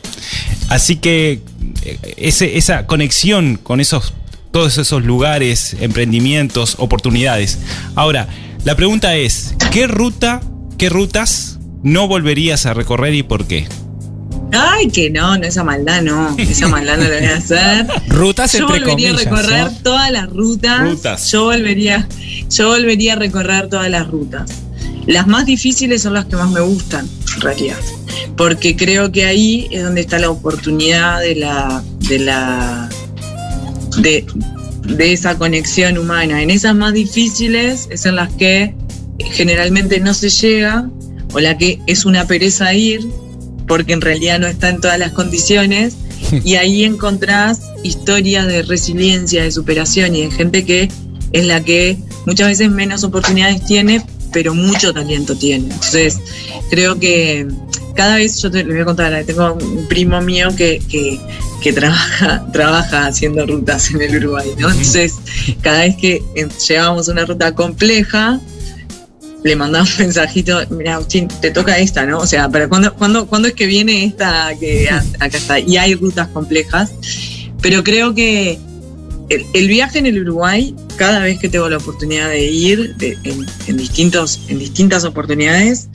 Así que eh, esa conexión con esos, todos esos lugares, emprendimientos, oportunidades. Ahora, la pregunta es, ¿qué ruta, qué rutas no volverías a recorrer y por qué? Ay, que no, no, esa maldad no. Esa maldad no la voy a hacer. Rutas Yo volvería a recorrer todas las rutas. Yo volvería, yo volvería a recorrer todas las rutas. Las más difíciles son las que más me gustan, en realidad. Porque creo que ahí es donde está la oportunidad de la. de la. de, de esa conexión humana. En esas más difíciles es en las que generalmente no se llega, o la que es una pereza ir, porque en realidad no está en todas las condiciones. Y ahí encontrás historias de resiliencia, de superación y de gente que es la que muchas veces menos oportunidades tiene, pero mucho talento tiene. Entonces, creo que cada vez, yo te voy a contar, tengo un primo mío que, que, trabaja, trabaja haciendo rutas en el Uruguay, ¿no? Entonces, cada vez que llevamos una ruta compleja, le mandaba un mensajito, mira, Agustín, te toca esta, ¿no? O sea, pero ¿cuándo, cuándo, cuándo es que viene esta que acá está? Y hay rutas complejas, pero creo que el, el viaje en el Uruguay, cada vez que tengo la oportunidad de ir de- en, en distintos, en distintas oportunidades,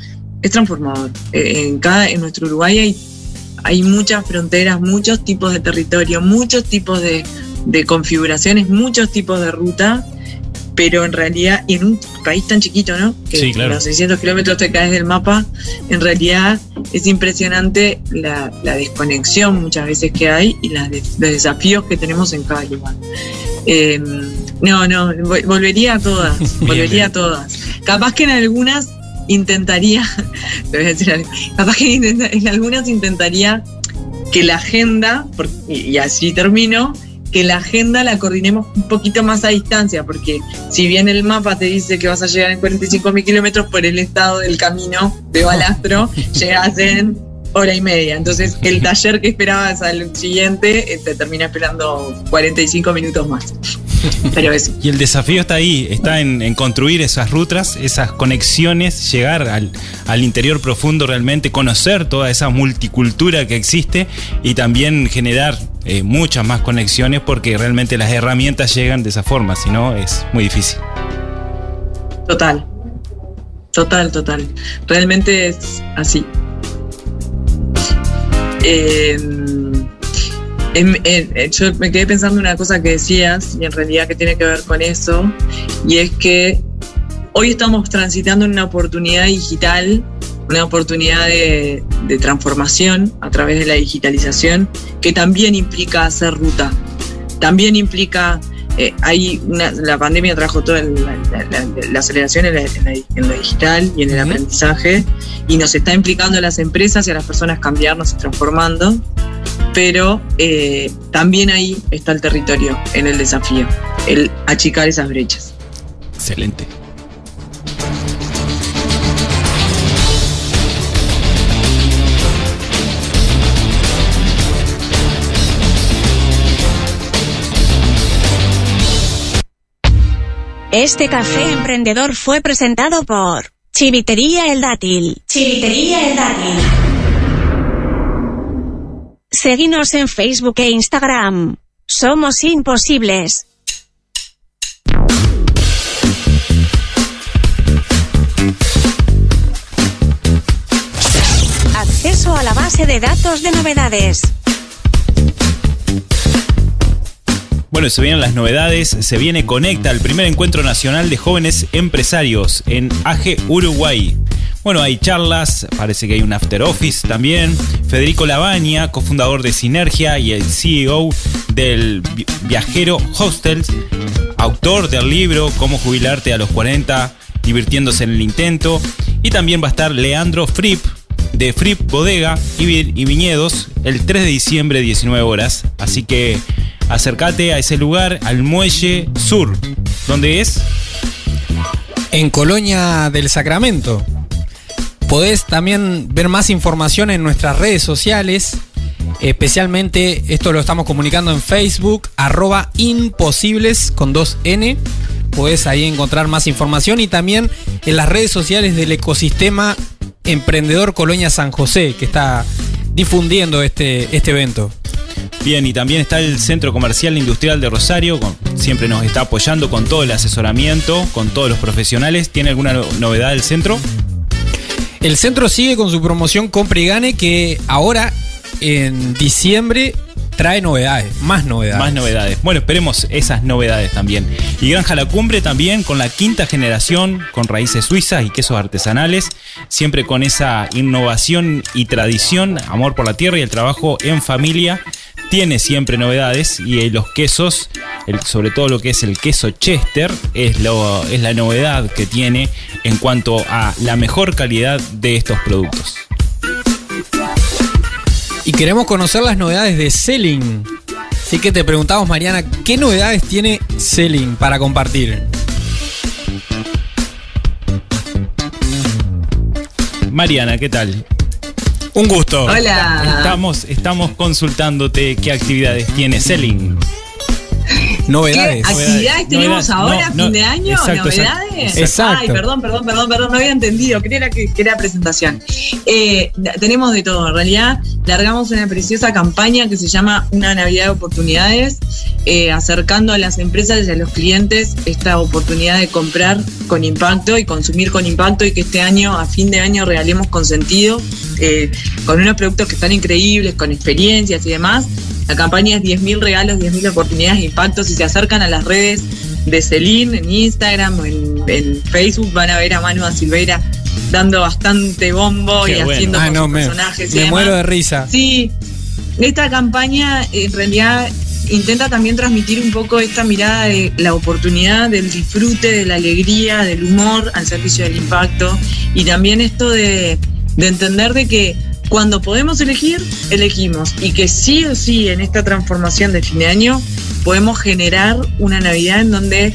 es transformador. Eh, En, cada, en nuestro Uruguay hay, hay muchas fronteras, muchos tipos de territorio, muchos tipos de, de configuraciones, muchos tipos de ruta, pero en realidad, y en un país tan chiquito, ¿no? Que Sí, claro. los 600 kilómetros te caes del mapa, en realidad es impresionante la, la desconexión muchas veces que hay y las de- los desafíos que tenemos en cada lugar. Eh, no, no, vol- volvería a todas, volvería a todas. Capaz que en algunas intentaría, te voy a decir algo, capaz que en algunas intentaría que la agenda, y así termino, que la agenda la coordinemos un poquito más a distancia, porque si bien el mapa te dice que vas a llegar en 45 mil kilómetros por el estado del camino de balastro, llegas en hora y media. Entonces el taller que esperabas al siguiente eh, te termina esperando 45 minutos más. Pero. Y el desafío está ahí, está en, en construir esas rutas, esas conexiones, llegar al, al interior profundo realmente, conocer toda esa multicultura que existe y también generar eh, muchas más conexiones porque realmente las herramientas llegan de esa forma, si no es muy difícil. Total. Total, total. Realmente es así. Eh, em- eh, yo me quedé pensando en una cosa que decías y en realidad que tiene que ver con eso y es que hoy estamos transitando en una oportunidad digital, una oportunidad de, de transformación a través de la digitalización que también implica hacer ruta, también implica eh, hay una- la pandemia trajo toda la, la- la- la aceleración en, la- en en lo digital y en el Ujú. aprendizaje y nos está implicando a las empresas y a las personas cambiarnos y transformando, pero eh, también ahí está el territorio en el desafío, el achicar esas brechas. Excelente. Este café emprendedor fue presentado por Chivitería El Dátil. Chivitería El Dátil. Seguinos en Facebook e Instagram. Somos imposibles. Acceso a la base de datos de novedades. Bueno, se vienen las novedades, se viene Conecta, el primer encuentro nacional de jóvenes empresarios en AGE Uruguay. Bueno, hay charlas, parece que hay un after office también. Federico Labaña, cofundador de Sinergia y el CEO del Vi- Viajero Hostels, autor del libro Cómo jubilarte a los 40, divirtiéndose en el intento. Y también va a estar Leandro Fripp, de Fripp Bodega y, Vi- y Viñedos el 3 de diciembre 19 horas. Así que acércate a ese lugar, al Muelle Sur, donde es En Colonia del Sacramento. Podés también ver más información en nuestras redes sociales. Especialmente esto lo estamos comunicando en Facebook, arroba imposibles con dos N. Podés ahí encontrar más información y también en las redes sociales del ecosistema Emprendedor Colonia San José, que está difundiendo este, este evento. Bien, y también está el Centro Comercial Industrial de Rosario, con- siempre nos está apoyando con todo el asesoramiento, con todos los profesionales. ¿Tiene alguna no- novedad el centro? El centro sigue con su promoción Compre y Gane, que ahora en diciembre trae novedades, más novedades. Más novedades. Bueno, esperemos esas novedades también. Y Granja La Cumbre también con la quinta generación, con raíces suizas y quesos artesanales, siempre con esa innovación y tradición, amor por la tierra y el trabajo en familia. Tiene siempre novedades y eh, los quesos, el- sobre todo lo que es el queso Chester, es, lo, es la novedad que tiene en cuanto a la mejor calidad de estos productos. Y queremos conocer las novedades de Selling. Así que te preguntamos, Mariana, ¿qué novedades tiene Selling para compartir? Mariana, ¿qué tal? Un gusto. Hola. Estamos, estamos consultándote qué actividades tiene Selling. Novedades. ¿Qué actividades tenemos Novedades. ahora, No, fin no, de año? exacto, ¿Novedades? exacto. Ay, perdón, perdón, perdón, perdón, no había entendido. Creía que, que era presentación. Eh, tenemos de todo. En realidad, largamos una preciosa campaña que se llama Una Navidad de Oportunidades, eh, acercando a las empresas y a los clientes esta oportunidad de comprar con impacto y consumir con impacto y que este año, a fin de año, regalemos con sentido, eh, con unos productos que están increíbles, con experiencias y demás. La campaña es 10.000 regalos, 10.000 oportunidades de impacto. Si se acercan a las redes de Celine en Instagram o en, en Facebook, van a ver a Manu da Silveira dando bastante bombo Qué y bueno. haciendo Ah, no, me, personajes. me muero de risa. Sí, esta campaña en realidad intenta también transmitir un poco esta mirada de la oportunidad, del disfrute, de la alegría, del humor al servicio del impacto y también esto de, de entender de que cuando podemos elegir, elegimos y que sí o sí en esta transformación de fin de año podemos generar una Navidad en donde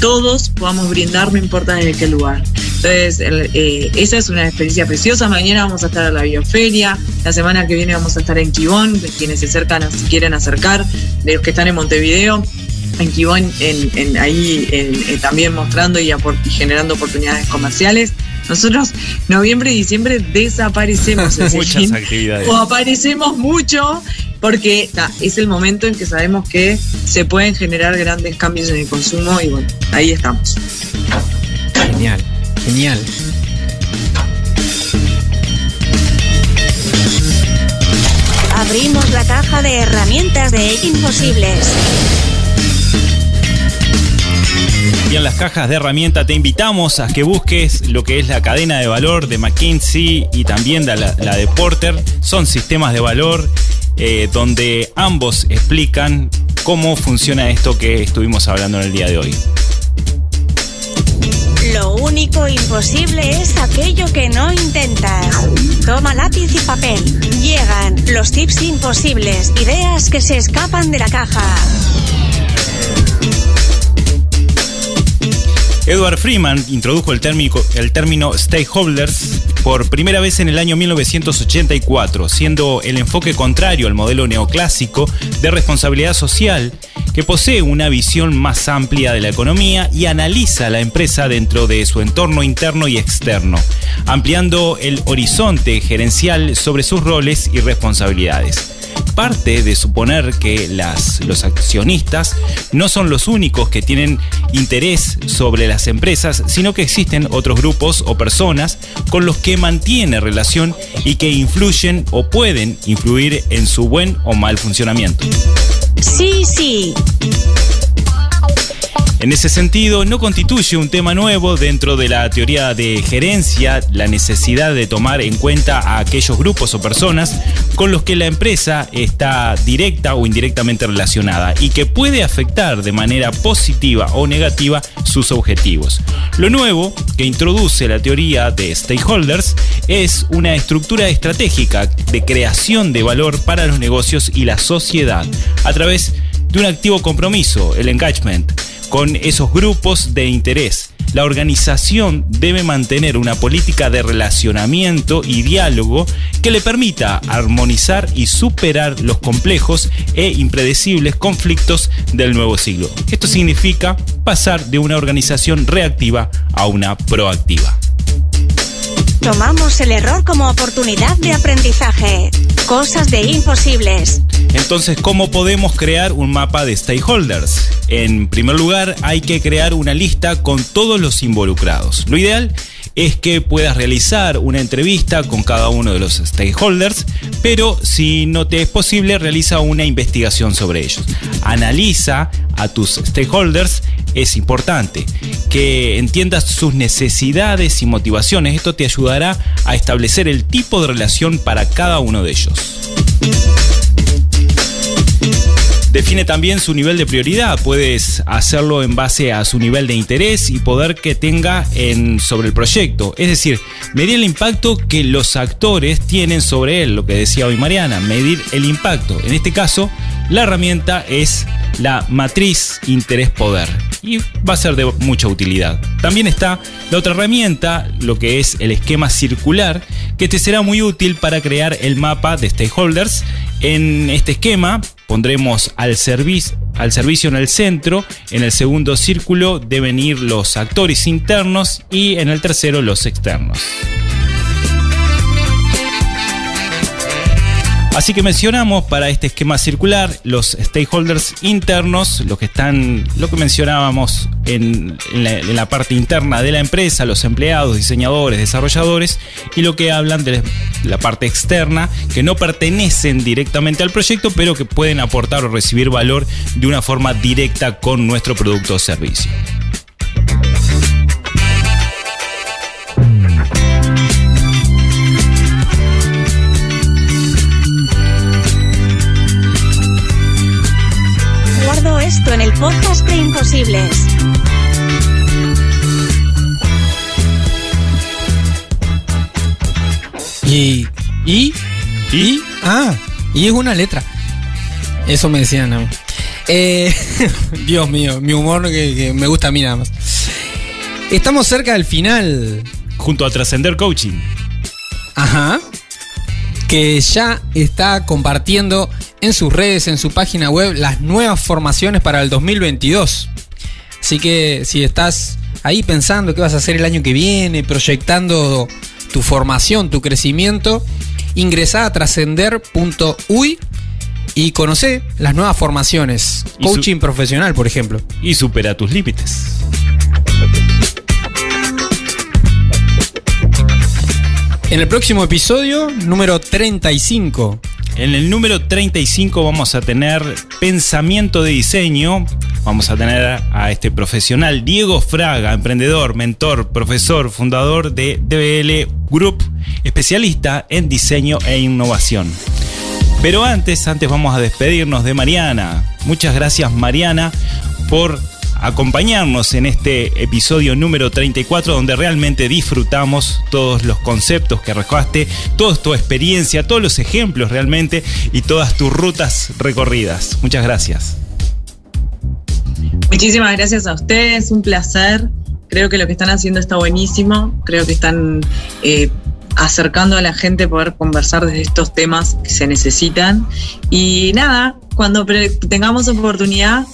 todos podamos brindar, no importa desde qué lugar. Entonces, el- eh, esa es una experiencia preciosa. Mañana vamos a estar en la bioferia, la semana que viene vamos a estar en Quibón, quienes se acercan, si quieren acercar, de los que están en Montevideo. En Quibón, en, en- ahí en- en también mostrando y, y generando oportunidades comerciales. Nosotros, noviembre y diciembre, desaparecemos. Muchas fin actividades. o aparecemos mucho porque ta, es el momento en que sabemos que se pueden generar grandes cambios en el consumo y bueno, ahí estamos. Genial, genial. Abrimos la caja de herramientas de Imposibles. Y en las cajas de herramienta te invitamos a que busques lo que es la cadena de valor de McKinsey y también la de Porter. Son sistemas de valor eh, donde ambos explican cómo funciona esto que estuvimos hablando en el día de hoy. Lo único imposible es aquello que no intentas. Toma lápiz y papel. Llegan los tips imposibles, ideas que se escapan de la caja. Edward Freeman introdujo el término, stakeholders por primera vez en el año 1984, siendo el enfoque contrario al modelo neoclásico de responsabilidad social que posee una visión más amplia de la economía y analiza la empresa dentro de su entorno interno y externo, ampliando el horizonte gerencial sobre sus roles y responsabilidades parte de suponer que las, los accionistas no son los únicos que tienen interés sobre las empresas, sino que existen otros grupos o personas con los que mantiene relación y que influyen o pueden influir en su buen o mal funcionamiento. Sí, sí. En ese sentido, no constituye un tema nuevo dentro de la teoría de gerencia la necesidad de tomar en cuenta a aquellos grupos o personas con los que la empresa está directa o indirectamente relacionada y que puede afectar de manera positiva o negativa sus objetivos. Lo nuevo que introduce la teoría de stakeholders es una estructura estratégica de creación de valor para los negocios y la sociedad a través de un activo compromiso, el engagement, con esos grupos de interés. La organización debe mantener una política de relacionamiento y diálogo que le permita armonizar y superar los complejos e impredecibles conflictos del nuevo siglo. Esto significa pasar de una organización reactiva a una proactiva. Tomamos el error como oportunidad de aprendizaje. Cosas de imposibles. Entonces, ¿cómo podemos crear un mapa de stakeholders? En primer lugar, hay que crear una lista con todos los involucrados. Lo ideal que puedas realizar una entrevista con cada uno de los stakeholders, pero si no te es posible, realiza una investigación sobre ellos. Analiza a tus stakeholders, es importante que entiendas sus necesidades y motivaciones. Esto te ayudará a establecer el tipo de relación para cada uno de ellos. Define también su nivel de prioridad. Puedes hacerlo en base a su nivel de interés y poder que tenga en, sobre el proyecto. Es decir, medir el impacto que los actores tienen sobre él, lo que decía hoy Mariana, medir el impacto. En este caso, la herramienta es la matriz interés-poder y va a ser de mucha utilidad. También está la otra herramienta, lo que es el esquema circular, que te será muy útil para crear el mapa de stakeholders. En este esquema pondremos al servicio en el centro, en el segundo círculo deben ir los actores internos y en el tercero los externos. Así que mencionamos para este esquema circular los stakeholders internos, lo que están, lo que mencionábamos en, en, la, parte interna de la empresa, los empleados, diseñadores, desarrolladores, y lo que hablan de la parte externa, que no pertenecen directamente al proyecto, pero que pueden aportar o recibir valor de una forma directa con nuestro producto o servicio. Esto en el podcast de Imposibles. Y. ¿Y? ¿Y? Ah, y es una letra. Eso me decían a mí. Eh, Dios mío, mi humor que, que, me gusta a mí nada más. Estamos cerca del final. Junto a Trascender Coaching. Ajá. Que ya está compartiendo en sus redes, en su página web, las nuevas formaciones para el 2022. Así que si estás ahí pensando qué vas a hacer el año que viene, proyectando tu formación, tu crecimiento, ingresá a trascender.uy y conoce las nuevas formaciones. Coaching profesional, por ejemplo. Y supera tus límites. En el próximo episodio, número 35. En el número 35 vamos a tener pensamiento de diseño. Vamos a tener a este profesional, Diego Fraga, emprendedor, mentor, profesor, fundador de DBL Group, especialista en diseño e innovación. Pero antes, antes vamos a despedirnos de Mariana. Muchas gracias Mariana por acompañarnos en este episodio número 34 donde realmente disfrutamos todos los conceptos que recojaste, toda tu experiencia, todos los ejemplos realmente y todas tus rutas recorridas. Muchas gracias. Muchísimas gracias a ustedes, un placer. Creo que lo que están haciendo está buenísimo. Creo que están eh, acercando a la gente poder conversar de estos temas que se necesitan. Y nada, cuando tengamos oportunidad,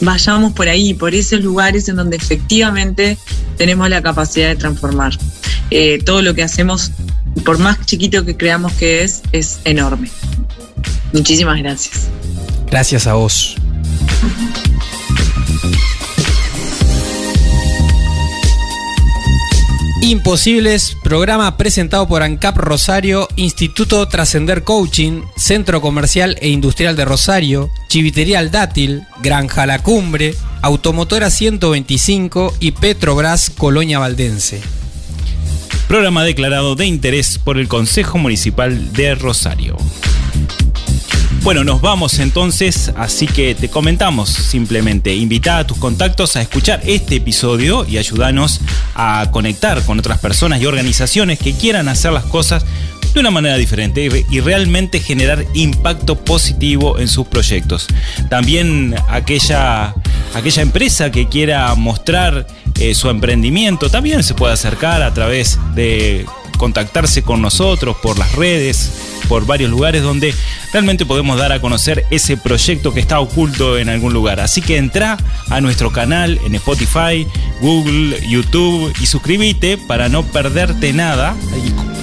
vayamos por ahí, por esos lugares en donde efectivamente tenemos la capacidad de transformar. Eh, todo lo que hacemos, por más chiquito que creamos que es, es enorme. Muchísimas gracias. Gracias a vos. Imposibles, programa presentado por ANCAP Rosario, Instituto Trascender Coaching, Centro Comercial e Industrial de Rosario, Chivitería El Dátil, Granja La Cumbre, Automotora 125 y Petrobras Colonia Valdense. Programa declarado de interés por el Consejo Municipal de Rosario. Bueno, nos vamos entonces, así que te comentamos simplemente, invita a tus contactos a escuchar este episodio y ayúdanos a conectar con otras personas y organizaciones que quieran hacer las cosas de una manera diferente y realmente generar impacto positivo en sus proyectos. También aquella, aquella empresa que quiera mostrar eh, su emprendimiento también se puede acercar a través de contactarse con nosotros por las redes, por varios lugares donde realmente podemos dar a conocer ese proyecto que está oculto en algún lugar. Así que entra a nuestro canal en Spotify, Google, YouTube y suscríbete para no perderte nada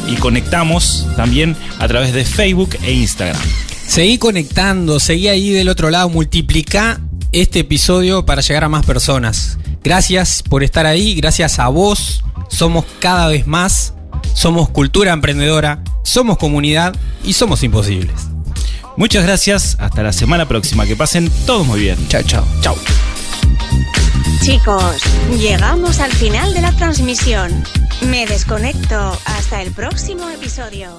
y, y conectamos también a través de Facebook e Instagram. Seguí conectando, seguí ahí del otro lado, multiplica este episodio para llegar a más personas. Gracias por estar ahí, gracias a vos, somos cada vez más somos cultura emprendedora, somos comunidad y somos imposibles. Muchas gracias, hasta la semana próxima, que pasen todos muy bien. Chao, chao. Chao. Chicos, llegamos al final de la transmisión. Me desconecto. Hasta el próximo episodio.